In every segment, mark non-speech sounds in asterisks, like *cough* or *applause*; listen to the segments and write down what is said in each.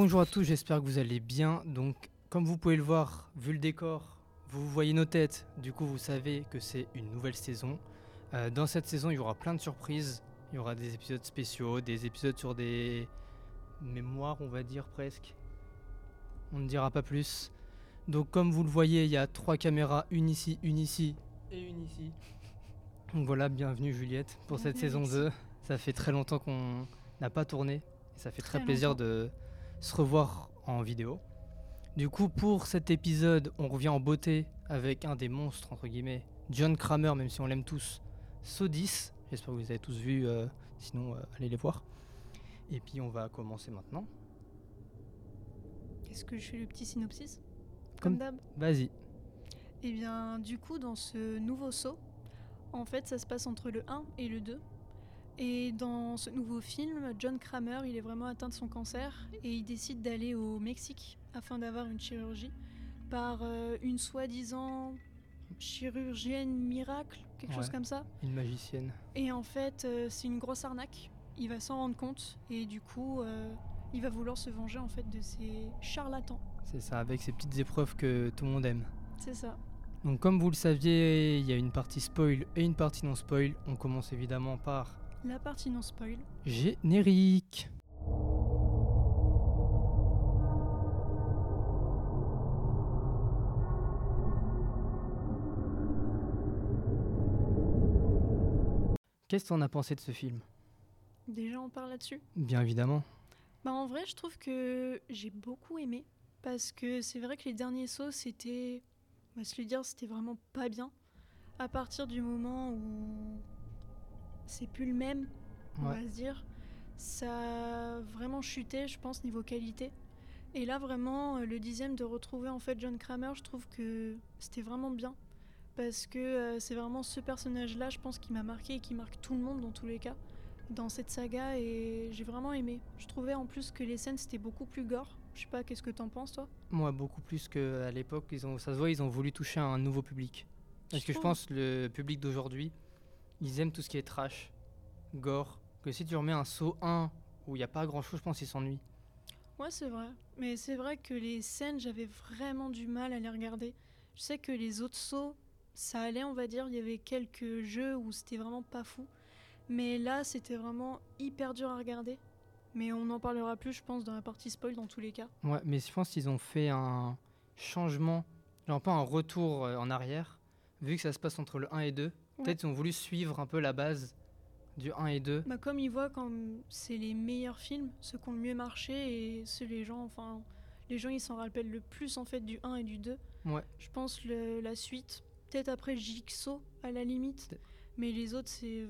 Bonjour à tous, j'espère que vous allez bien. Donc, comme vous pouvez le voir, vu le décor, vous voyez nos têtes, du coup vous savez que c'est une nouvelle saison. Euh, dans cette saison, il y aura plein de surprises. Il y aura des épisodes spéciaux, des épisodes sur des mémoires, on va dire presque. On ne dira pas plus. Donc, comme vous le voyez, il y a trois caméras, une ici, une ici et une ici. Donc voilà, bienvenue Juliette pour cette saison merci. 2. Ça fait très longtemps qu'on n'a pas tourné. Et ça fait très, Très plaisir de se revoir en vidéo. Du coup, pour cet épisode, on revient en beauté avec un des monstres, entre guillemets, John Kramer, même si on l'aime tous, Sodis. J'espère que vous avez tous vu, euh, sinon euh, allez les voir. Et puis on va commencer maintenant. Est-ce que je fais le petit synopsis Comme- Comme d'hab? Vas-y. Eh bien, du coup, dans ce nouveau saut, en fait, ça se passe entre le 1 et le 2. Et dans ce nouveau film, John Kramer, il est vraiment atteint de son cancer et il décide d'aller au Mexique afin d'avoir une chirurgie par euh, une soi-disant chirurgienne miracle, quelque chose comme ça. Une magicienne. Et en fait, euh, c'est une grosse arnaque. Il va s'en rendre compte et du coup, euh, il va vouloir se venger en fait de ces charlatans. C'est ça, avec ces petites épreuves que tout le monde aime. C'est ça. Donc comme vous le saviez, il y a une partie spoil et une partie non spoil. On commence évidemment par La partie non spoil. générique. Qu'est-ce qu'on a pensé de ce film? Déjà, on parle là-dessus? Bien évidemment. Bah, en vrai, je trouve que j'ai beaucoup aimé. Parce que c'est vrai que les derniers sauts, c'était. On va se le dire, c'était vraiment pas bien. À partir du moment où. C'est plus le même, on va se dire. Ça a vraiment chuté, je pense, niveau qualité. Et là, vraiment, euh, le dixième de retrouver en fait John Kramer, je trouve que c'était vraiment bien. Parce que euh, c'est vraiment ce personnage-là, je pense, qui m'a marqué et qui marque tout le monde dans tous les cas dans cette saga et j'ai vraiment aimé. Je trouvais en plus que les scènes c'était beaucoup plus gore. Je sais pas, qu'est-ce que t'en penses toi? Moi, beaucoup plus qu'à l'époque. Ils ont, ça se voit, ils ont voulu toucher un nouveau public. Parce que je pense le public d'aujourd'hui, ils aiment tout ce qui est trash, gore. Que si tu remets un saut 1 où il n'y a pas grand chose, je pense qu'ils s'ennuient. Ouais, c'est vrai. Mais c'est vrai que les scènes, j'avais vraiment du mal à les regarder. Je sais que les autres sauts, ça allait, on va dire. Il y avait quelques jeux où c'était vraiment pas fou. Mais là, c'était vraiment hyper dur à regarder. Mais on en parlera plus, je pense, dans la partie spoil dans tous les cas. Ouais, mais je pense qu'ils ont fait un changement, genre pas un retour euh, en arrière, vu que ça se passe entre le 1 et 2. Peut-être qu'ils ont voulu suivre un peu la base du 1 et 2. Bah, comme ils voient quand c'est les meilleurs films, ceux qui ont le mieux marché et ceux les gens, enfin, les gens ils s'en rappellent le plus en fait du 1 et du 2. Ouais. Je pense le- la suite, peut-être après Jigsaw à la limite, mais les autres c'est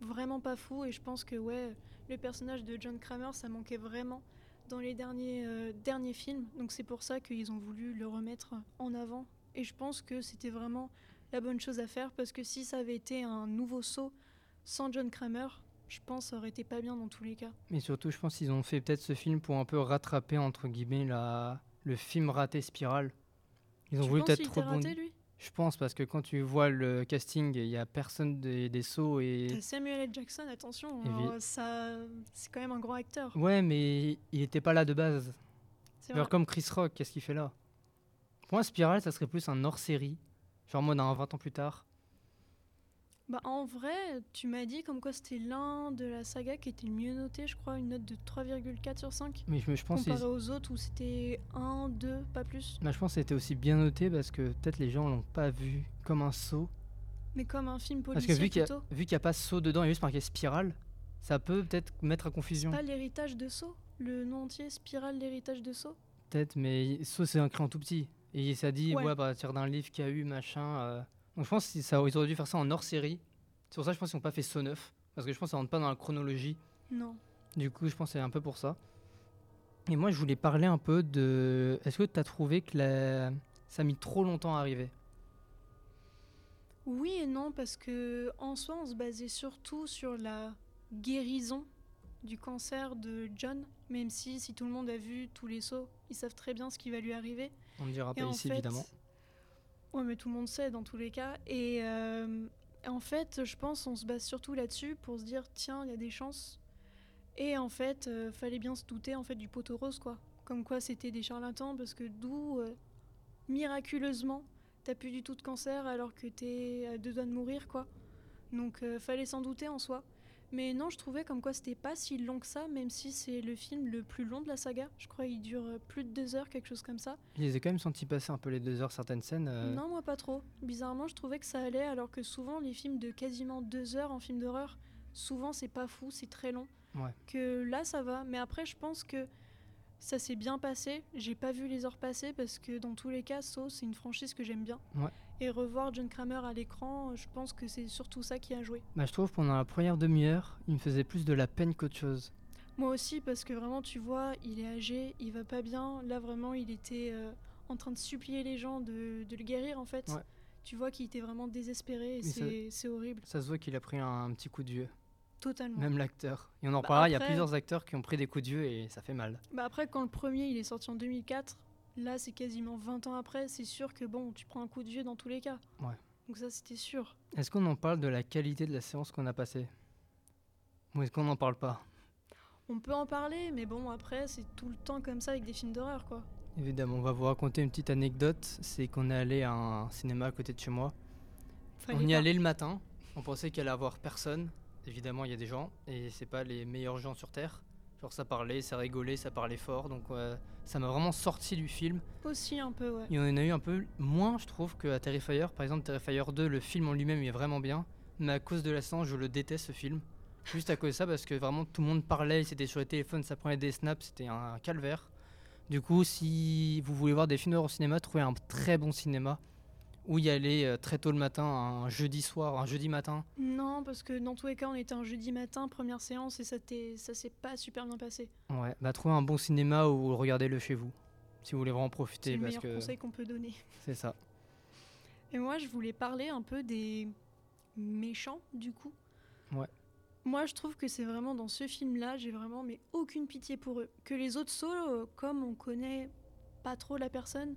vraiment pas fou et je pense que ouais, le personnage de John Kramer ça manquait vraiment dans les derniers, euh, derniers films, donc c'est pour ça qu'ils ont voulu le remettre en avant et je pense que c'était vraiment la bonne chose à faire parce que si ça avait été un nouveau saut sans John Kramer, je pense que ça aurait été pas bien dans tous les cas. Mais surtout, je pense qu'ils ont fait peut-être ce film pour un peu rattraper, entre guillemets, la... le film raté Spiral. Ils ont tu voulu peut-être rebondir. Je pense, parce que quand tu vois le casting, il y a personne des, des sauts et. Samuel L. Jackson, attention, hein, ça, c'est quand même un grand acteur. Ouais, mais il était pas là de base. Vrai. comme Chris Rock, qu'est-ce qu'il fait là? Pour moi, Spiral, ça serait plus un hors-série. Genre en mode un 20 ans plus tard. Bah, en vrai, tu m'as dit comme quoi c'était l'un de la saga qui était le mieux noté, je crois, une note de 3,4 sur 5. Mais je, je pense Comparé aux autres où c'était 1, 2, pas plus. bah, je pense que c'était aussi bien noté parce que peut-être les gens l'ont pas vu comme un saut. Mais comme un film Parce policier que vu qu'il y, a- pas saut dedans, il y a juste marqué Spiral, ça peut peut-être mettre à C'est confusion. pas l'héritage de Saw Le nom entier, Spirale, l'héritage de Saw Peut-être, mais saut c'est écrit en tout petit. Et ça dit, ouais, Ouais. à partir d'un livre qu'il y a eu, machin. euh. Donc je pense que ça, ils auraient dû faire ça en hors-série. C'est pour ça que je pense qu'ils n'ont pas fait saut 9. Parce que je pense que ça rentre pas dans la chronologie. Non. Du coup, je pense que c'est un peu pour ça. Et moi, je voulais parler un peu de. Est-ce que tu as trouvé que la... ça a mis trop longtemps à arriver? Oui et non, parce que en soi, on se basait surtout sur la guérison du cancer de John, même si, si tout le monde a vu tous les sauts, ils savent très bien ce qui va lui arriver. On ne dira pas ici, fait- évidemment. Ouais, mais tout le monde sait dans tous les cas. Et euh, en fait, je pense on se base surtout là-dessus pour se dire tiens, il y a des chances. Et en fait, euh, fallait bien se douter en fait du poteau rose quoi. comme quoi c'était des charlatans, parce que d'où, euh, miraculeusement, t'as plus du tout de cancer alors que t'es à deux doigts de mourir, quoi. Donc euh, fallait s'en douter en soi. Mais non, je trouvais comme quoi c'était pas si long que ça, même si c'est le film le plus long de la saga. Je crois qu'il dure euh, plus de deux heures, quelque chose comme ça. Je les ai quand même senti passer un peu les deux heures certaines scènes. euh, Non, moi pas trop. Bizarrement, je trouvais que ça allait, alors que souvent les films de quasiment deux heures en film d'horreur, souvent c'est pas fou, c'est très long. Ouais. Que là ça va, mais après je pense que ça s'est bien passé. J'ai pas vu les heures passer parce que dans tous les cas, Saw c'est une franchise que j'aime bien. Ouais. Et revoir John Kramer à l'écran, je pense que c'est surtout ça qui a joué. Bah, je trouve pendant la première demi-heure, il me faisait plus de la peine qu'autre chose. Moi aussi, parce que vraiment, tu vois, il est âgé, il va pas bien. Là, vraiment, il était euh, en train de supplier les gens de, de le guérir, en fait. Ouais. Tu vois qu'il était vraiment désespéré et c'est c'est horrible. Ça se voit qu'il a pris un, un petit coup de vieux, Totalement. même l'acteur. Et on en Bah, reparlera, il y a plusieurs acteurs qui ont pris des coups de vieux et ça fait mal. Bah après, quand le premier, il est sorti en 2004, là, c'est quasiment 20 ans après, c'est sûr que, bon, tu prends un coup de vieux dans tous les cas. Ouais. Donc ça, c'était sûr. Est-ce qu'on en parle de la qualité de la séance qu'on a passée? Ou est-ce qu'on n'en parle pas? On peut en parler, mais bon, après, c'est tout le temps comme ça avec des films d'horreur, quoi. Évidemment, on va vous raconter une petite anecdote. C'est qu'on est allé à un cinéma à côté de chez moi. Fallait on y pas. allait le matin. On pensait qu'il allait avoir personne. Évidemment, il y a des gens et c'est pas les meilleurs gens sur terre. Genre ça parlait, ça rigolait, ça parlait fort. Donc ça m'a vraiment sorti du film. Aussi un peu, ouais. Il y en a eu un peu moins, je trouve, qu'à Terrifier. Par exemple, Terrifier 2, le film en lui-même il est vraiment bien. Mais à cause de la séance, je le déteste ce film. Juste à cause de ça, parce que vraiment tout le monde parlait, c'était sur les téléphones, ça prenait des snaps, c'était un calvaire. Du coup, si vous voulez voir des films d'horreur au cinéma, trouvez un très bon cinéma où y aller euh, très tôt le matin, un jeudi soir, un jeudi matin. Non, parce que dans tous les cas, on était un jeudi matin, première séance, et ça ça s'est pas super bien passé. Ouais, bah trouvez un bon cinéma ou regardez-le chez vous, si vous voulez vraiment C'est profiter, le parce meilleur que conseil qu'on peut donner. c'est ça. Et moi, je voulais parler un peu des méchants, du coup. Ouais. Moi, je trouve que c'est vraiment dans ce film-là, j'ai vraiment mais aucune pitié pour eux. Que les autres sauts, comme on connaît pas trop la personne,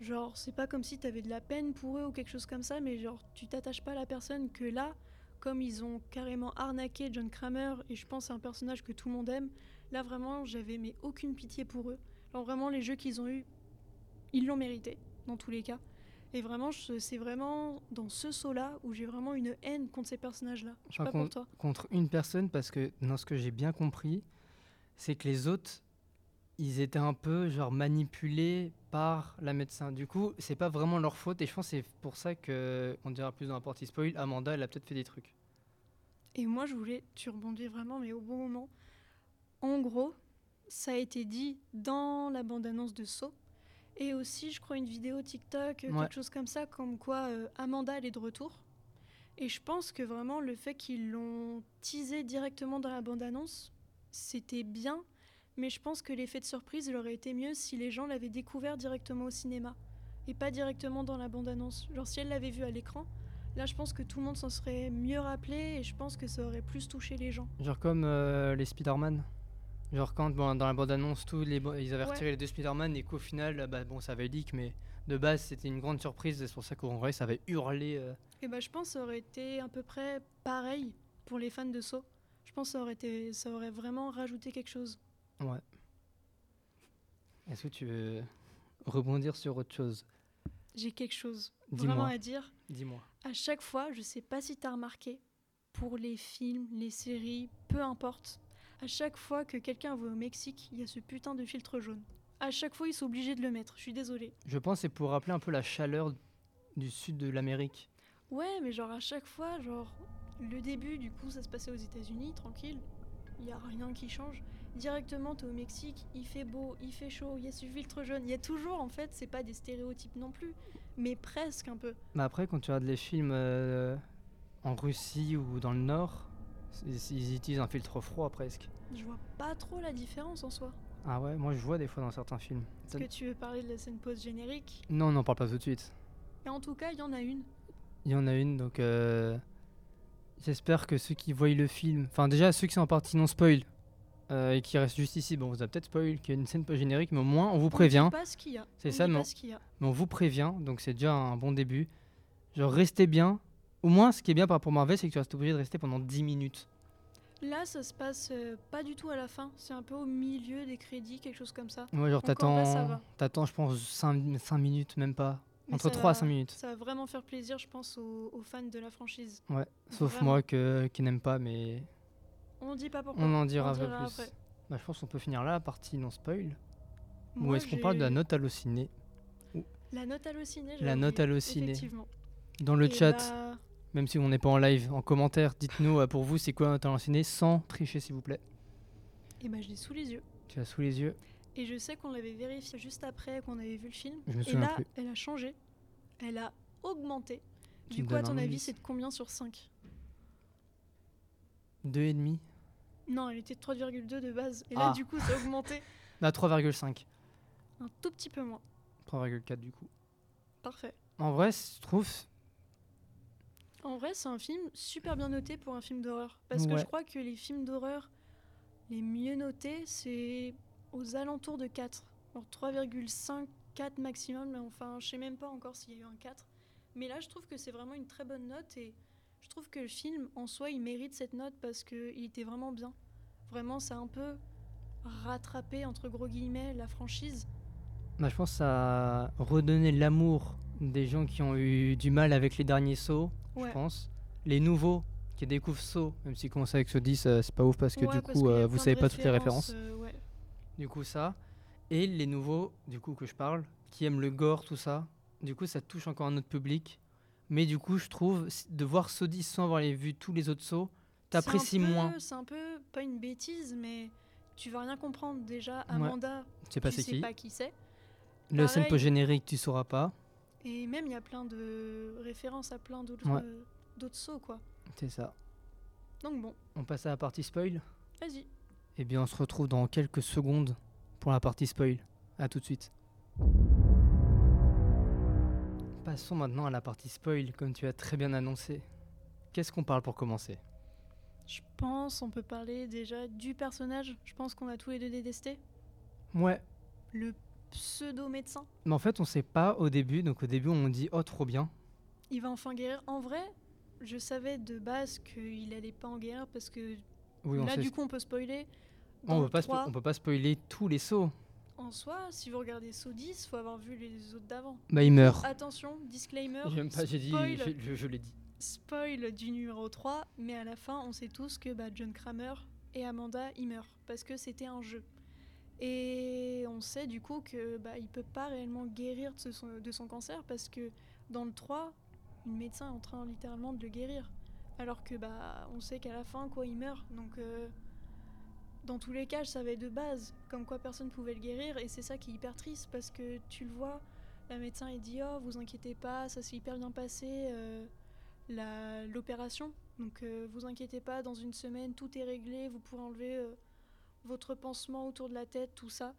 genre, c'est pas comme si t'avais de la peine pour eux ou quelque chose comme ça, mais genre, tu t'attaches pas à la personne. Que là, comme ils ont carrément arnaqué John Kramer, et je pense c'est un personnage que tout le monde aime, là vraiment, j'avais mais aucune pitié pour eux. Genre, vraiment, les jeux qu'ils ont eus, ils l'ont mérité, dans tous les cas. Et vraiment, c'est vraiment dans ce saut-là où j'ai vraiment une haine contre ces personnages-là. Je sais pas pour contre- toi. contre une personne parce que dans ce que j'ai bien compris, c'est que les autres, ils étaient un peu genre manipulés par la médecin. Du coup, c'est pas vraiment leur faute et je pense que c'est pour ça que on dira plus dans la partie spoil. Amanda, elle a peut-être fait des trucs. Et moi, je voulais, tu rebondis vraiment, mais au bon moment. En gros, ça a été dit dans la bande-annonce de Saw. Et aussi, je crois, une vidéo TikTok, euh, Ouais. quelque chose comme ça, comme quoi euh, Amanda, elle est de retour. Et je pense que vraiment, le fait qu'ils l'ont teasé directement dans la bande-annonce, c'était bien. Mais je pense que l'effet de surprise, il aurait été mieux si les gens l'avaient découvert directement au cinéma. Et pas directement dans la bande-annonce. Genre, si elle l'avait vu à l'écran, là, je pense que tout le monde s'en serait mieux rappelé. Et je pense que ça aurait plus touché les gens. Genre comme euh, les Spider-Man. Genre quand bon, dans la bande-annonce, tous les ils avaient Ouais. retiré les deux Spider-Man et qu'au final, euh, bah, bon, ça avait leak, mais de base, c'était une grande surprise. et C'est pour ça qu'en vrai, ça avait hurlé. euh, Et bah, je pense que ça aurait été à peu près pareil pour les fans de Saw. Je pense que ça aurait, été, ça aurait vraiment rajouté quelque chose. Ouais. Est-ce que tu veux rebondir sur autre chose? J'ai quelque chose vraiment à dire. Dis-moi. À chaque fois, je sais pas si tu as remarqué, pour les films, les séries, peu importe, à chaque fois que quelqu'un va au Mexique, il y a ce putain de filtre jaune. À chaque fois, ils sont obligés de le mettre. Je suis désolée. Je pense que c'est pour rappeler un peu la chaleur du sud de l'Amérique. Ouais, mais genre à chaque fois, genre le début, du coup, ça se passait aux États-Unis, tranquille. Il y a rien qui change. Directement, t'es au Mexique, il fait beau, il fait chaud, il y a ce filtre jaune. Il y a toujours, en fait, c'est pas des stéréotypes non plus, mais presque un peu. Mais après, quand tu regardes les films euh, en Russie ou dans le Nord, ils utilisent un filtre froid presque. Je vois pas trop la différence en soi. Ah ouais, moi je vois des fois dans certains films. Est-ce que tu veux parler de la scène post-générique? Non, on n'en parle pas tout de suite. Et en tout cas, il y en a une. Il y en a une, donc euh, j'espère que ceux qui voient le film, enfin déjà ceux qui sont en partie non spoil euh, et qui restent juste ici, bon, vous a peut-être spoil qu'il y a une scène post-générique, mais au moins on vous On prévient. dit pas ce qu'il y a. C'est On ça, mais pas on- ce qu'il y a. Mais on vous prévient, donc c'est déjà un bon début. Genre, restez bien. Au moins, ce qui est bien par rapport à Marvel, c'est que tu restes obligé de rester pendant 10 minutes. Là, ça se passe euh, pas du tout à la fin. C'est un peu au milieu des crédits, quelque chose comme ça. Ouais, genre t'attends, t'attends, je pense, 5, minutes, même pas. Mais Entre ça 3 à va- 5 minutes. Ça va vraiment faire plaisir, je pense, aux, aux fans de la franchise. Ouais, sauf Vraiment. moi que, qui n'aime pas, mais On dit pas pourquoi. on en dira un peu plus. après. Bah, je pense qu'on peut finir là la partie non spoil. Ou est-ce qu'on parle de la note hallucinée La note hallucinée. La note hallucinée. Dans le Et chat, bah, même si on n'est pas en live, en commentaire, dites-nous euh, pour vous c'est quoi la note hallucinée sans tricher s'il vous plaît. et bah, je l'ai sous les yeux. Tu as sous les yeux. Et je sais qu'on l'avait vérifié juste après qu'on avait vu le film. Je me Et là, plus. elle a changé. Elle a augmenté. Tu Du coup, à ton avis, c'est de combien sur 5 Deux et demi. Non, elle était de 3,2 de base. Et là, Ah. du coup, ça a augmenté *laughs* Bah 3,5. un tout petit peu moins. 3,4 du coup. Parfait. En vrai, je trouve. En vrai, c'est un film super bien noté pour un film d'horreur. Parce que Ouais. je crois que les films d'horreur les mieux notés, c'est aux alentours de 4. Alors 3,5, 4 maximum, mais enfin, je sais même pas encore s'il y a eu un 4. Mais là, je trouve que c'est vraiment une très bonne note et je trouve que le film, en soi, il mérite cette note parce qu'il était vraiment bien. Vraiment, ça a un peu rattrapé, entre gros guillemets, la franchise. Bah, je pense que ça a redonné l'amour des gens qui ont eu du mal avec les derniers sauts, Ouais. je pense. Les nouveaux qui découvrent saut, même si commencer avec ce 10, euh, c'est pas ouf parce que Ouais, du parce coup, euh, vous savez pas toutes les références. euh, ouais. Du coup, ça. Et les nouveaux, du coup, que je parle, qui aiment le gore, tout ça. Du coup, ça touche encore un autre public. Mais du coup, je trouve, de voir saut 10 sans avoir les- vu tous les autres sauts, t'apprécies moins. C'est un peu, pas une bêtise, mais tu vas rien comprendre. Déjà. Amanda, Je sais pas tu c'est sais qui. pas qui c'est. Le scène pareil. post-générique, tu sauras pas. Et même, il y a plein de références à plein d'autres Ouais. euh, d'autres sauts, quoi. C'est ça. Donc bon, On passe à la partie spoil. vas-y. Eh bien, on se retrouve dans quelques secondes pour la partie spoil. A tout de suite. Passons maintenant à la partie spoil, comme tu as très bien annoncé. Qu'est-ce qu'on parle pour commencer? Je pense, on peut parler déjà du personnage. Je pense qu'on a tous les deux détesté. Ouais, Le pseudo-médecin. mais en fait, on sait pas au début. Donc, au début, on dit oh, trop bien. Il va enfin guérir. En vrai, je savais de base qu'il allait pas en guérir parce que Oui, on là, sait. du coup, on peut spoiler. on, peut pas spo- 3, on peut pas spoiler tous les sauts. En soi, si vous regardez Saw 10, faut avoir vu les autres d'avant. Bah, il meurt. Attention, disclaimer. J'aime pas, j'ai dit, spoil, je, je- je l'ai dit. spoil du numéro 3, mais à la fin, on sait tous que bah, John Kramer et Amanda, ils meurent parce que c'était un jeu. Et on sait du coup que bah, il peut pas réellement guérir de son, de son cancer parce que dans le 3, une médecin est en train littéralement de le guérir. Alors que bah on sait qu'à la fin quoi il meurt. Donc euh, dans tous les cas, je savais de base comme quoi personne pouvait le guérir et c'est ça qui est hyper triste parce que tu le vois, la médecin il dit oh vous inquiétez pas, ça s'est hyper bien passé euh, l'opération. Donc euh, vous inquiétez pas, dans une semaine tout est réglé, vous pourrez enlever euh, votre pansement autour de la tête, tout ça.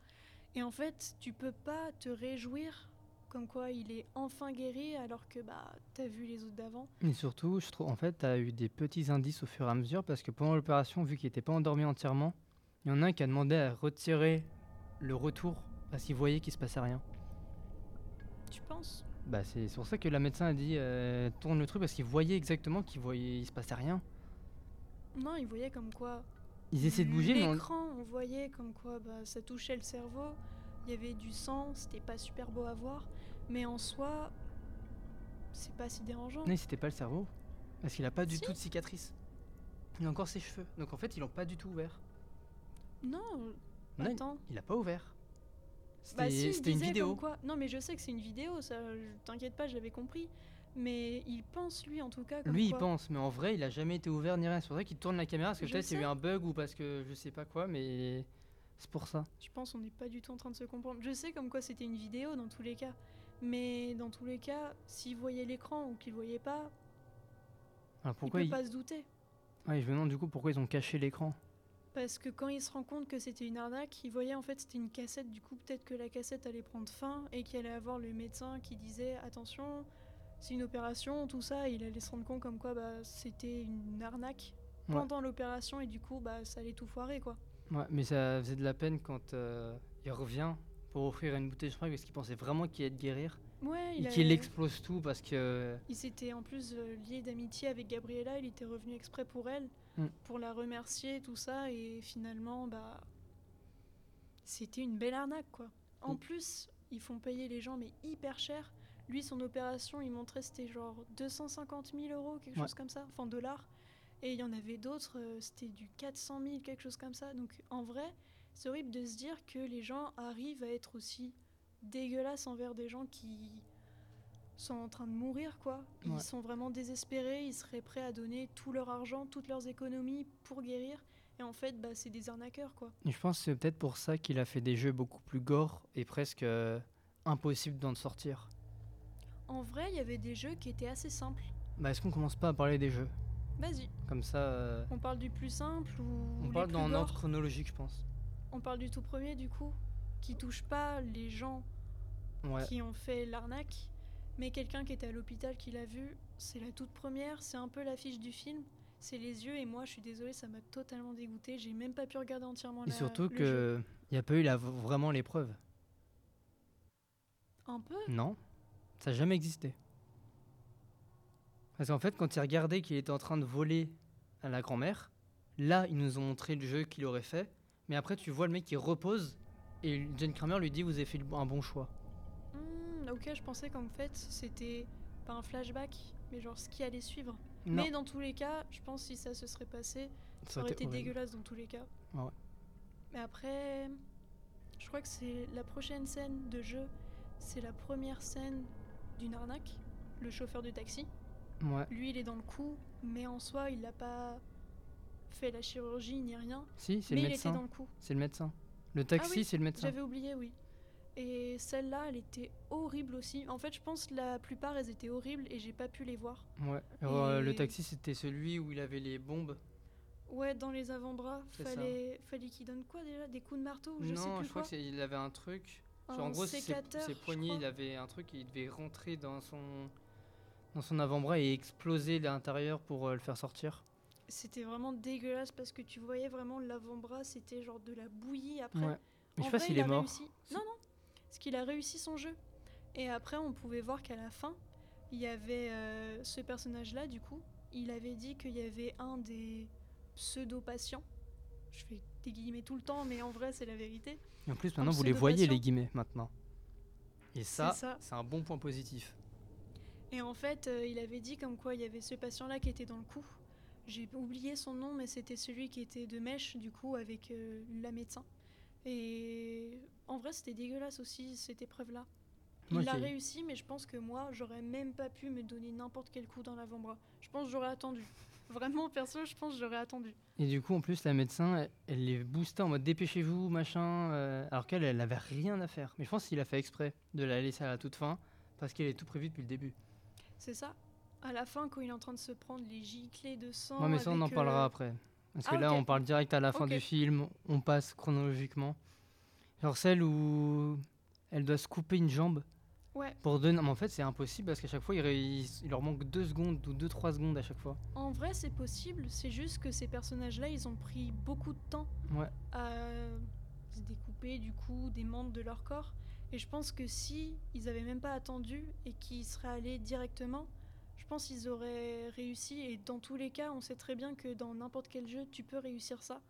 Et en fait, tu peux pas te réjouir comme quoi il est enfin guéri alors que bah t'as vu les autres d'avant. Et surtout, je trouve, en fait, tu as eu des petits indices au fur et à mesure parce que pendant l'opération, vu qu'il n'était pas endormi entièrement, il y en a un qui a demandé à retirer le retour parce qu'il voyait qu'il se passait rien. Tu penses? Bah, c'est pour ça que la médecin a dit euh, tourne le truc parce qu'il voyait exactement qu'il voyait, il se passait rien. Non, il voyait comme quoi. Ils essaient de bouger, mais on- L'écran, on voyait comme quoi bah, ça touchait le cerveau. Il y avait du sang, c'était pas super beau à voir, mais en soi, c'est pas si dérangeant. non, c'était pas le cerveau parce qu'il a pas du Si. tout de cicatrice. Il a encore ses cheveux, donc en fait, ils l'ont pas du tout ouvert. Non, Non, il- attends. il a pas ouvert. Bah C'était si, c'était une vidéo. quoi. Non, mais je sais que c'est une vidéo, ça. T'inquiète pas, je l'avais compris. Mais il pense lui en tout cas. Comme Lui, il pense, mais en vrai, il a jamais été ouvert ni rien. C'est pour ça qu'il tourne la caméra, parce que peut-être il y a eu un bug ou parce que je sais pas quoi, mais c'est pour ça. Je pense on n'est pas du tout en train de se comprendre. Je sais comme quoi c'était une vidéo dans tous les cas. Mais dans tous les cas, s'il voyait l'écran ou qu'il voyait pas, Alors pourquoi il il... peut pas se douter. Ouais, je me demande du coup pourquoi ils ont caché l'écran? Parce que quand il se rend compte que c'était une arnaque, il voyait en fait c'était une cassette. Du coup, peut-être que la cassette allait prendre fin et qu'il allait avoir le médecin qui disait attention, c'est une opération, tout ça. Il allait se rendre compte comme quoi bah, c'était une arnaque Ouais. pendant l'opération et du coup bah, ça allait tout foirer quoi. Ouais, mais ça faisait de la peine quand euh, il revient pour offrir une bouteille de champagne parce qu'il pensait vraiment qu'il allait te guérir Ouais, il, et qu'il explose tout parce que. il s'était en plus euh, lié d'amitié avec Gabriella. Il était revenu exprès pour elle. Mm. pour la remercier, tout ça. Et finalement, bah, c'était une belle arnaque, quoi. En Mm. plus, ils font payer les gens, mais hyper cher. Lui, son opération, il montrait c'était genre 250 000 euros, quelque Ouais. chose comme ça, enfin dollars. Et il y en avait d'autres, euh, c'était du 400 000, quelque chose comme ça. Donc en vrai, c'est horrible de se dire que les gens arrivent à être aussi dégueulasses envers des gens qui sont en train de mourir, quoi. Ils Ouais. sont vraiment désespérés, ils seraient prêts à donner tout leur argent, toutes leurs économies pour guérir. Et en fait, bah, c'est des arnaqueurs, quoi. Et je pense que c'est peut-être pour ça qu'il a fait des jeux beaucoup plus gore et presque euh, impossible d'en sortir. En vrai, il y avait des jeux qui étaient assez simples. Bah, est-ce qu'on commence pas à parler des jeux? Vas-y, Comme ça, euh, on parle du plus simple ou on parle dans gore? l'ordre chronologique, je pense. On parle du tout premier, du coup, qui touche pas les gens Ouais. qui ont fait l'arnaque, mais quelqu'un qui était à l'hôpital qui l'a vu. C'est la toute première, c'est un peu l'affiche du film. C'est les yeux et moi, je suis désolée, ça m'a totalement dégoûté. J'ai même pas pu regarder entièrement Et la- surtout le jeu. que il n'y a pas eu la, vraiment l'épreuve. Un peu? Non, ça n'a jamais existé. Parce qu'en fait, quand il regardait qu'il était en train de voler à la grand-mère, là, ils nous ont montré le jeu qu'il aurait fait. Mais après, tu vois le mec qui repose et Jane Kramer lui dit Vous avez fait un bon choix. Ok, je pensais qu'en fait, c'était pas un flashback, mais genre ce qui allait suivre. Non, Mais dans tous les cas, je pense que si ça se serait passé, ça ça aurait été horrible. dégueulasse dans tous les cas. Ah ouais. Mais après, je crois que c'est la prochaine scène de jeu, c'est la première scène d'une arnaque, le chauffeur de taxi. Ouais. Lui, il est dans le coup, mais en soi, il n'a pas fait la chirurgie ni rien. Si, c'est Mais le il était médecin. dans le coup. C'est le médecin. Le taxi, oui, c'est le médecin. J'avais oublié, oui. Et celle-là, elle était horrible aussi. En fait, je pense que la plupart, elles étaient horribles et j'ai pas pu les voir. Ouais. Alors, euh, le Et- taxi, c'était celui où il avait les bombes. Ouais, dans les avant-bras, ça. fallait, fallait qu'il donne quoi déjà? Des coups de marteau Je sais non, plus je crois qu'il avait un truc. Genre, en gros, ses, ses je poignets, il avait un truc, il devait rentrer dans son, dans son avant-bras et exploser l'intérieur pour euh, le faire sortir. C'était vraiment dégueulasse parce que tu voyais vraiment l'avant-bras, c'était genre de la bouillie après. Ouais. Mais je sais pas s'il il est mort. réussi. Non, non, parce qu'il a réussi son jeu. Et après, on pouvait voir qu'à la fin, il y avait euh, ce personnage-là, du coup, il avait dit qu'il y avait un des pseudo-patients. Je fais des guillemets tout le temps, mais en vrai, c'est la vérité. Et en plus, maintenant, vous les voyez, les guillemets, maintenant. Et ça, ça. c'est un bon point positif. Et en fait, euh, il avait dit comme quoi il y avait ce patient-là qui était dans le coup. J'ai oublié son nom, mais c'était celui qui était de mèche, du coup, avec euh, la médecin. Et en vrai, c'était dégueulasse aussi, cette épreuve-là. Il c'est- réussi, mais je pense que moi, j'aurais même pas pu me donner n'importe quel coup dans l'avant-bras. Je pense que j'aurais attendu. *laughs* Vraiment, perso, je pense que j'aurais attendu. Et du coup, en plus, la médecin, elle, elle les boostait en mode dépêchez-vous, machin. euh, alors qu'elle, elle avait rien à faire. Mais je pense qu'il a fait exprès de la laisser à la toute fin parce qu'elle est tout prévu depuis le début. C'est ça. À la fin, quand il est en train de se prendre les giclées de sang. Ouais, mais ça, on en avec, parlera euh, après. Parce ah, que là, on parle direct à la fin du film, on passe chronologiquement. Genre celle où elle doit se couper une jambe Ouais, pour donner. Mais en fait, c'est impossible parce qu'à chaque fois, il, ré- il- il leur manque 2 secondes ou 2-3 secondes à chaque fois. en vrai, c'est possible. C'est juste que ces personnages-là, ils ont pris beaucoup de temps Ouais. à se découper du coup des membres de leur corps. Et je pense que si ils avaient même pas attendu et qu'ils seraient allés directement, pense qu'ils auraient réussi. Et dans tous les cas, on sait très bien que dans n'importe quel jeu, tu peux réussir ça.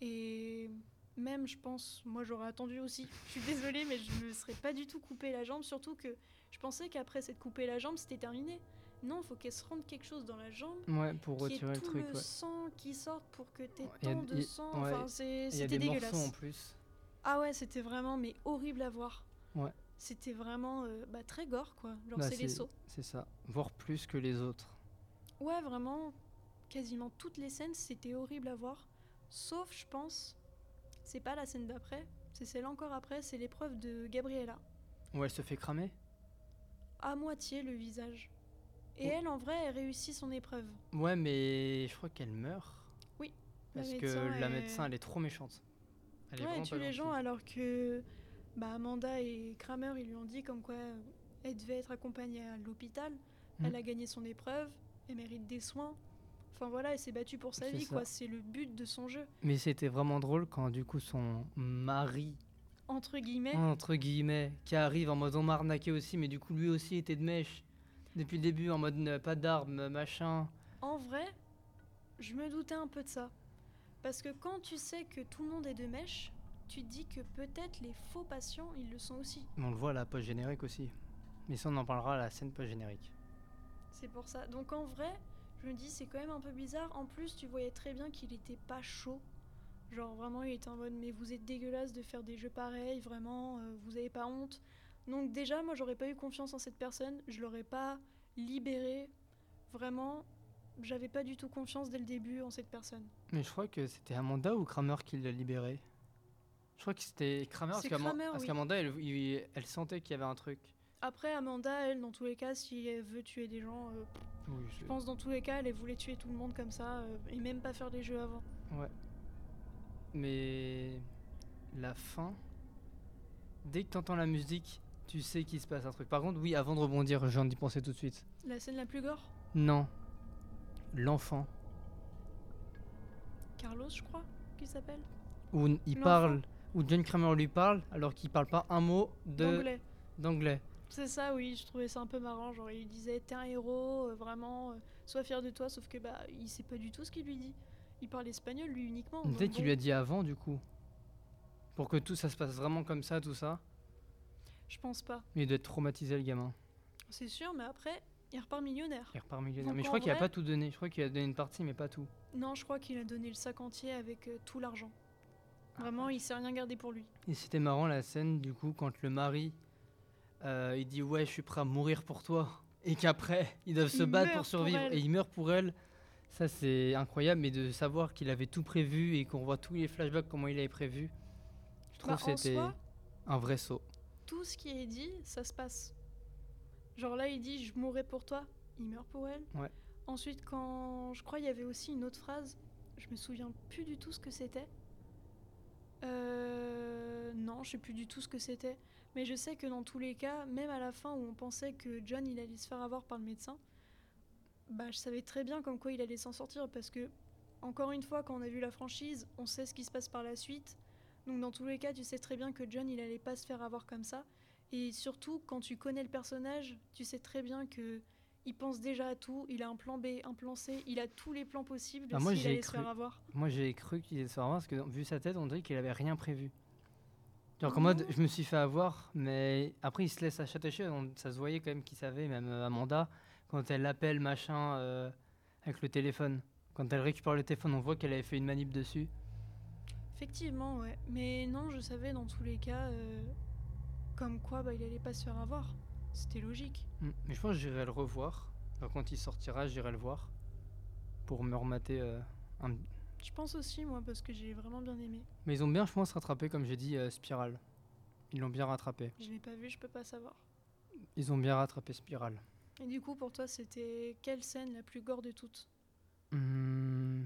Et même, je pense, moi j'aurais attendu aussi. Je suis désolée, mais je me serais pas du tout coupé la jambe. Surtout que je pensais qu'après s'être coupé la jambe, c'était terminé. Non, il faut qu'elle se rende quelque chose dans la jambe Ouais, pour retirer le tout truc. le ouais. sang qui sorte pour que tu aies Il y a- tant de y sang. ouais, Enfin, c'était dégueulasse. en plus. Ah ouais, c'était vraiment mais horrible à voir. Ouais. C'était vraiment euh, bah, très gore quoi. Genre Bah, c'est les sauts. C'est ça. Voire plus que les autres. Ouais, vraiment, quasiment toutes les scènes c'était horrible à voir. Sauf, je pense, c'est pas la scène d'après, c'est celle encore après, c'est l'épreuve de Gabriella. Où elle se fait cramer À moitié le visage. Et Oh. elle, en vrai, elle réussit son épreuve. Ouais, mais je crois qu'elle meurt. Oui, la Parce que la est- médecin, elle est trop méchante. Elle est Ouais, elle vraiment tue les gens alors que bah, Amanda et Kramer ils lui ont dit comme quoi elle devait être accompagnée à l'hôpital. Mhm. Elle a gagné son épreuve, elle mérite des soins. Enfin voilà, elle s'est battue pour sa vie ça. quoi. C'est le but de son jeu Mais c'était vraiment drôle quand du coup son mari, entre guillemets. entre guillemets, qui arrive en mode on m'a arnaqué aussi, mais du coup lui aussi était de mèche. Depuis le début en mode euh, pas d'armes, machin. En vrai, je me doutais un peu de ça. Parce que quand tu sais que tout le monde est de mèche, tu te dis que peut-être les faux patients, ils le sont aussi. On le voit à la post générique aussi. Mais ça, on en parlera à la scène post générique. C'est pour ça. Donc en vrai, je me dis c'est quand même un peu bizarre. En plus, tu voyais très bien qu'il était pas chaud. Genre vraiment, il était en mode mais vous êtes dégueulasse de faire des jeux pareils, vraiment, euh, vous avez pas honte. Donc déjà, moi, j'aurais pas eu confiance en cette personne. Je l'aurais pas libéré. Vraiment, j'avais pas du tout confiance dès le début en cette personne. Mais je crois que c'était Amanda ou Kramer qui l'a libéré. Je crois que c'était Kramer parce oui. qu'Amanda, elle, il- elle sentait qu'il y avait un truc. Après, Amanda, elle, dans tous les cas, si elle veut tuer des gens, euh, Oui, je pense dans tous les cas, elle voulait tuer tout le monde comme ça euh, et même pas faire des jeux avant. Ouais. Mais la fin, dès que t'entends la musique, tu sais qu'il se passe un truc. Par contre, oui, avant de rebondir, je viens d'y penser tout de suite. La scène la plus gore? Non. L'enfant. Carlos, je crois, qu'il s'appelle? Où il parle, où John Kramer lui parle, alors qu'il parle pas un mot de D'anglais. C'est ça, oui, je trouvais ça un peu marrant. Genre, il disait T'es un héros, euh, vraiment, euh, sois fier de toi. Sauf que, bah, il sait pas du tout ce qu'il lui dit. Il parle espagnol, lui, uniquement. Peut-être qu'il lui a dit avant, du coup. Pour que tout ça se passe vraiment comme ça, tout ça. Je pense pas. Mais il doit être traumatisé, le gamin. C'est sûr, mais après, il repart millionnaire. Il repart millionnaire. Donc, Mais je crois qu'il a pas tout donné. Je crois qu'il a donné une partie, mais pas tout. Non, je crois qu'il a donné le sac entier avec euh, tout l'argent. Vraiment, il s'est rien gardé pour lui. Et c'était marrant la scène du coup quand le mari euh, il dit ouais je suis prêt à mourir pour toi et qu'après ils doivent se Il battre pour survivre et il meurt pour elle. Ça c'est incroyable mais de savoir qu'il avait tout prévu et qu'on voit tous les flashbacks comment il avait prévu. Je trouve Bah, que c'était un vrai saut. tout ce qui est dit, ça se passe. Genre là, il dit Je mourrai pour toi. Il meurt pour elle. Ouais. Ensuite, quand. Je crois il y avait aussi une autre phrase. Je me souviens plus du tout ce que c'était. Euh. Non, je sais plus du tout ce que c'était. Mais je sais que dans tous les cas, même à la fin où on pensait que John il allait se faire avoir par le médecin, bah je savais très bien comme quoi il allait s'en sortir parce que, encore une fois, quand on a vu la franchise, on sait ce qui se passe par la suite. Donc dans tous les cas, tu sais très bien que John il allait pas se faire avoir comme ça. Et surtout, quand tu connais le personnage, tu sais très bien que il pense déjà à tout. Il a un plan B, un plan C, il a tous les plans possibles Ah, moi, j'ai allait cru- se faire avoir. Moi j'ai cru qu'il allait se faire avoir parce que vu sa tête on dirait qu'il avait rien prévu. Genre qu'en mode Non. je me suis fait avoir mais après il se laisse attacher, ça se voyait quand même qu'il savait, même euh, Amanda, quand elle l'appelle machin euh, avec le téléphone. Quand elle récupère le téléphone on voit qu'elle avait fait une manip dessus. Effectivement, ouais. Mais non, je savais dans tous les cas, euh, comme quoi bah, il allait pas se faire avoir. C'était logique. Mm. Mais je pense que j'irai le revoir. Quand il sortira j'irai le voir. Pour me remater euh, un... Je pense aussi, moi, parce que j'ai vraiment bien aimé. Mais ils ont bien je pense rattrapé comme j'ai dit euh, Spiral. Ils l'ont bien rattrapé. Je l'ai pas vu, je peux pas savoir. Ils ont bien rattrapé Spiral. Et du coup, pour toi, c'était quelle scène la plus gore de toutes? Hmm,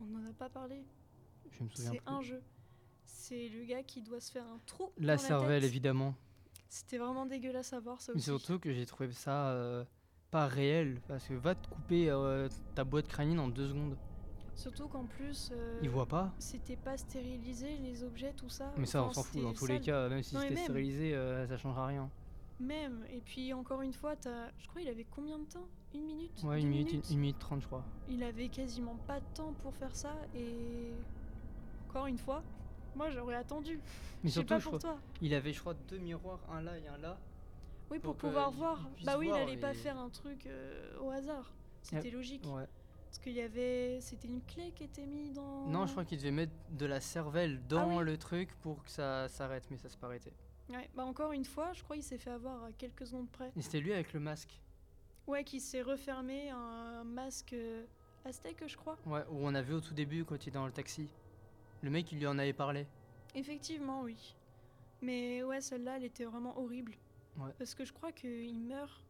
On n'en a pas parlé. je me souviens C'est un jeu. C'est le gars qui doit se faire un trou. La dans cervelle, tête. évidemment. C'était vraiment dégueulasse à voir ça Mais aussi. surtout que j'ai trouvé ça euh, pas réel. Parce que va te couper euh, ta boîte crânienne en deux secondes. Surtout qu'en plus, euh, pas. c'était pas stérilisé les objets, tout ça. Mais ça, on s'en fout. Dans tous les cas, même si mais c'était stérilisé, ça changera rien. Même. Et puis encore une fois, je crois il avait combien de temps? Une minute? Ouais, une minute, une minute trente, je crois. Il avait quasiment pas de temps pour faire ça et encore une fois, moi j'aurais attendu. Mais surtout, pas je pour crois- toi. il avait, je crois, deux miroirs, un là et un là. Oui, pour, pouvoir voir. bah oui, voir il allait pas et- faire un truc euh, au hasard. C'était logique. Ouais. Parce qu'il y avait. C'était une clé qui était mise dans. Non, je crois qu'il devait mettre de la cervelle dans Ah oui. le truc pour que ça s'arrête, mais ça s'est pas arrêté. Ouais, bah encore une fois, je crois qu'il s'est fait avoir à quelques secondes près. Et c'était lui avec le masque. Ouais, qui s'est refermé un masque euh, aztèque, je crois. Ouais, où on a vu au tout début quand il est dans le taxi. Le mec, il lui en avait parlé. Effectivement, oui. Mais ouais, celle-là, elle était vraiment horrible. Ouais. Parce que je crois qu'il meurt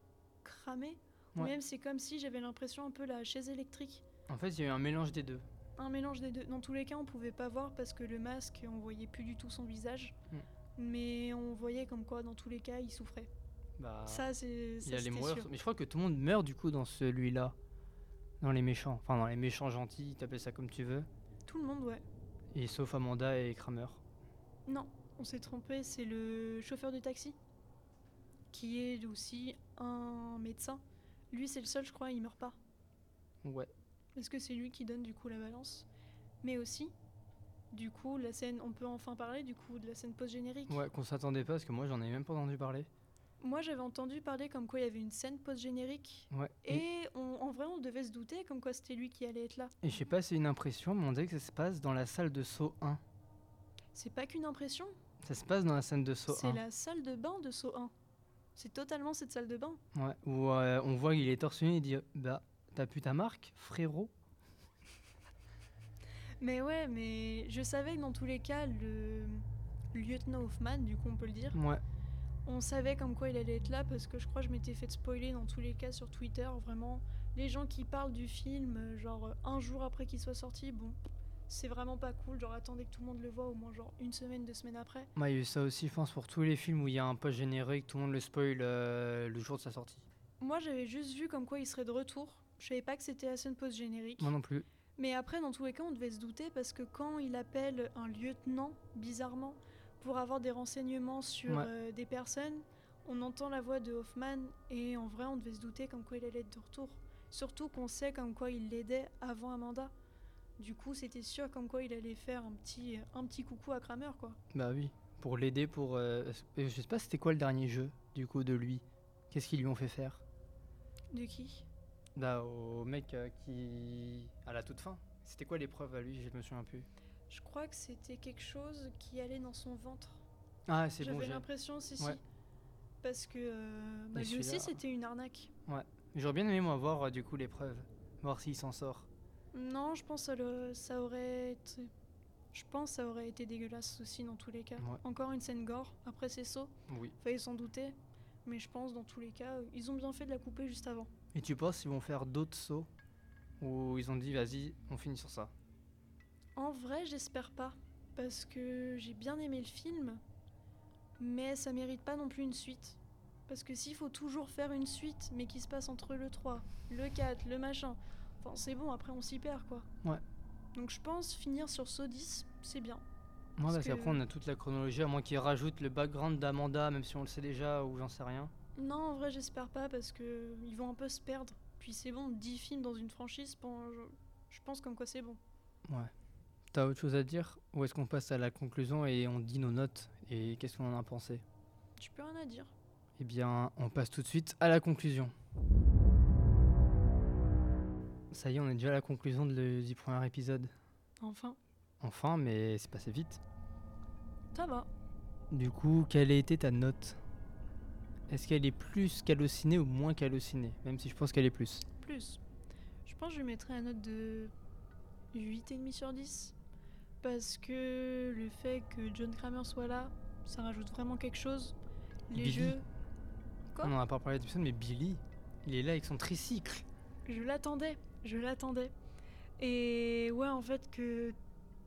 cramé. Ou Ouais. même, c'est comme si j'avais l'impression un peu la chaise électrique. En fait, il y a eu un mélange des deux. Un mélange des deux. Dans tous les cas, on pouvait pas voir parce que le masque, on voyait plus du tout son visage. Mm. Mais on voyait comme quoi, dans tous les cas, il souffrait. Bah, Ça, c'est. il allait mourir. sûr. Mais je crois que tout le monde meurt du coup dans celui-là. Dans les méchants. Enfin, dans les méchants gentils, t'appelles ça comme tu veux. Tout le monde, ouais. Et sauf Amanda et Kramer. Non, on s'est trompé, c'est le chauffeur de taxi. Qui est aussi un médecin. Lui, c'est le seul, je crois, il meurt pas. Ouais. parce que c'est lui qui donne du coup la balance? Mais aussi, du coup, la scène, on peut enfin parler du coup de la scène post-générique? Ouais, qu'on s'attendait pas parce que moi j'en ai même pas entendu parler. Moi, j'avais entendu parler comme quoi il y avait une scène post-générique. Ouais. Et on- en vrai, on devait se douter comme quoi c'était lui qui allait être là. Et je sais pas, c'est une impression, mais on dirait que ça se passe dans la salle de saut 1. C'est pas qu'une impression, Ça se passe dans la scène de saut c'est 1. la salle de bain de Saut 1. C'est totalement cette salle de bain. Ouais, où euh, on voit qu'il est torse nu et il dit Bah, t'as pu ta marque, frérot Mais ouais, mais je savais que dans tous les cas, le lieutenant Hoffman, du coup on peut le dire, Ouais, on savait comme quoi il allait être là parce que je crois que je m'étais fait spoiler dans tous les cas sur Twitter. Vraiment, les gens qui parlent du film, euh, genre euh, un jour après qu'il soit sorti, bon, c'est vraiment pas cool. Genre attendez que tout le monde le voit au moins genre une semaine, deux semaines après. moi il y a eu ça aussi, je pense, pour tous les films où il y a un post générique, tout le monde le spoil euh, le jour de sa sortie. Moi j'avais juste vu comme quoi il serait de retour. Je savais pas que c'était la scène post-générique. Moi non plus. Mais après, dans tous les cas, on devait se douter parce que quand il appelle un lieutenant, bizarrement, pour avoir des renseignements sur Ouais. euh, des personnes, on entend la voix de Hoffman et en vrai, on devait se douter comme quoi il allait être de retour. Surtout qu'on sait comme quoi il l'aidait avant Amanda. Du coup, c'était sûr comme quoi il allait faire un petit, un petit coucou à Kramer, quoi. Bah oui, pour l'aider, pour. euh, je sais pas, c'était quoi le dernier jeu, du coup, de lui? Qu'est-ce qu'ils lui ont fait faire? De qui? Bah, au mec euh, qui. à la toute fin. C'était quoi l'épreuve à lui? Je me souviens plus. Je crois que c'était quelque chose qui allait dans son ventre. Ah, c'est bon, J'avais j'ai. l'impression, si, Ouais. si. Parce que euh, bah, lui aussi, c'était une arnaque. J'aurais bien aimé, moi, voir euh, du coup l'épreuve. Voir s'il s'en sort. Non, je pense que ça, aurait été... Je pense que ça aurait été dégueulasse aussi dans tous les cas. Ouais. Encore une scène gore, après c'est saut, Oui. fallait s'en douter. Mais je pense dans tous les cas, ils ont bien fait de la couper juste avant. Et tu penses qu'ils vont faire d'autres sauts? Ou ils ont dit, vas-y, on finit sur ça? En vrai, j'espère pas. Parce que j'ai bien aimé le film, mais ça mérite pas non plus une suite. Parce que s'il faut toujours faire une suite, mais qui se passe entre le 3, le 4, le machin, enfin c'est bon, après on s'y perd quoi. Ouais. Donc je pense finir sur Saut 10, c'est bien. Ouais, Parce parce que- qu'après, on a toute la chronologie, à moins qu'ils rajoutent le background d'Amanda, même si on le sait déjà, ou j'en sais rien. Non, en vrai, j'espère pas parce que ils vont un peu se perdre. Puis c'est bon, 10 films dans une franchise, je pense comme quoi c'est bon. Ouais. T'as autre chose à dire Ou est-ce qu'on passe à la conclusion et on dit nos notes Et qu'est-ce qu'on en a pensé? Tu peux rien à dire. Eh bien, on passe tout de suite à la conclusion. Ça y est, on est déjà à la conclusion de le- du premier épisode. Enfin, Enfin, mais c'est passé vite. ça va. Du coup, quelle a été ta note? Est-ce qu'elle est plus qu'hallucinée ou moins qu'hallucinée? Même si je pense qu'elle est plus. Plus. Je pense que je mettrais un note de 8,5 sur 10. Parce que le fait que John Kramer soit là, ça rajoute vraiment quelque chose. Les Billy. jeux. Quoi On n'en a pas parlé d'épisode, mais Billy, il est là avec son tricycle. Je l'attendais, je l'attendais. Et ouais, en fait, que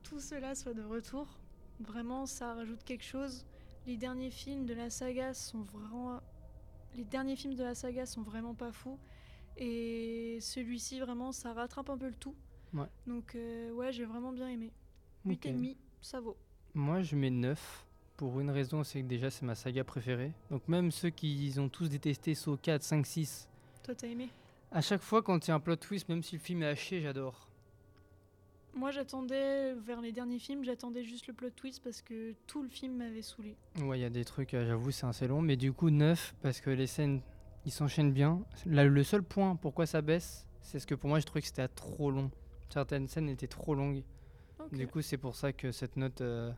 tout cela soit de retour, vraiment, ça rajoute quelque chose. Les derniers films de la saga sont vraiment. Les derniers films de la saga sont vraiment pas fous. Et celui-ci, vraiment, ça rattrape un peu le tout. Ouais. Donc, euh, ouais, j'ai vraiment bien aimé. Ok. 8,5, ça vaut. Moi, je mets 9. Pour une raison, c'est que déjà, c'est ma saga préférée. Donc, même ceux qui ont tous détesté Saw 4, 5, 6, Toi, t'as aimé? à chaque fois, quand il y a un plot twist, même si le film est haché, j'adore. Moi, j'attendais, vers les derniers films, j'attendais juste le plot twist parce que tout le film m'avait saoulé. Ouais, il y a des trucs, euh, j'avoue, c'est assez long. Mais du coup, 9, parce que les scènes, ils s'enchaînent bien. Là, le seul point pourquoi ça baisse, c'est ce que pour moi, je trouvais que c'était trop long. Certaines scènes étaient trop longues. Du coup, c'est pour ça que cette note, euh,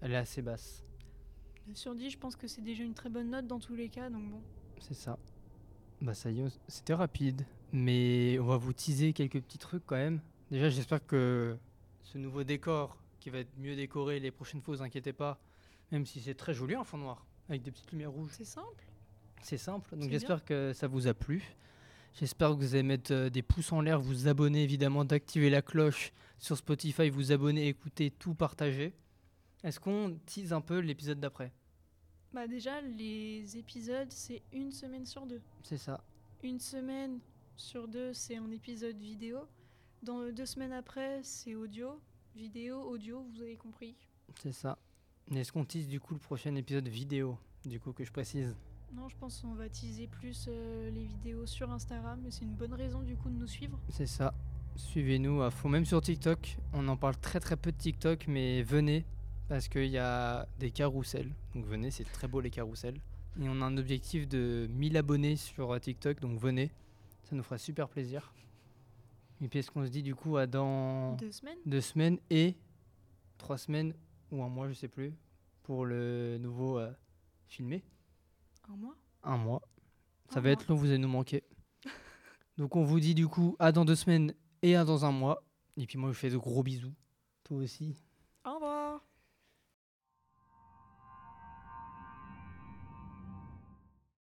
elle est assez basse. 9 sur 10, je pense que c'est déjà une très bonne note dans tous les cas, donc bon. C'est ça. Bah ça y est, c'était rapide. Mais on va vous teaser quelques petits trucs quand même. Déjà, j'espère que ce nouveau décor qui va être mieux décoré les prochaines fois, vous inquiétez pas. Même si c'est très joli en fond noir, avec des petites lumières rouges. C'est simple. C'est simple. Donc j'espère que ça vous a plu. J'espère que vous allez mettre euh, des pouces en l'air, vous abonner évidemment, d'activer la cloche sur Spotify, vous abonner, écouter, tout partager. Est-ce qu'on tease un peu l'épisode d'après? Bah déjà, les épisodes, c'est une semaine sur deux. C'est ça. Une semaine sur deux, c'est un épisode vidéo. Dans deux semaines après, c'est audio. Vidéo, audio, vous avez compris. C'est ça. Est-ce qu'on tease du coup le prochain épisode vidéo Du coup que je précise? Non, je pense qu'on va teaser plus euh, les vidéos sur Instagram, mais c'est une bonne raison du coup de nous suivre. C'est ça. Suivez-nous à fond, même sur TikTok. On en parle très très peu de TikTok, mais venez parce qu'il y a des carousels. Donc venez, c'est très beau les carousels. Et on a un objectif de 1000 abonnés sur euh, TikTok, donc venez. Ça nous fera super plaisir. Et puis est-ce qu'on se dit du coup à dans Deux semaines deux semaines et trois semaines ou un mois, je sais plus, pour le nouveau euh, filmé? Un mois? Un mois. Ça Un va mois. être long, vous allez nous manquer. *laughs* Donc on vous dit du coup à dans deux semaines et à dans un mois. Et puis moi je vous fais de gros bisous. Toi aussi. Au revoir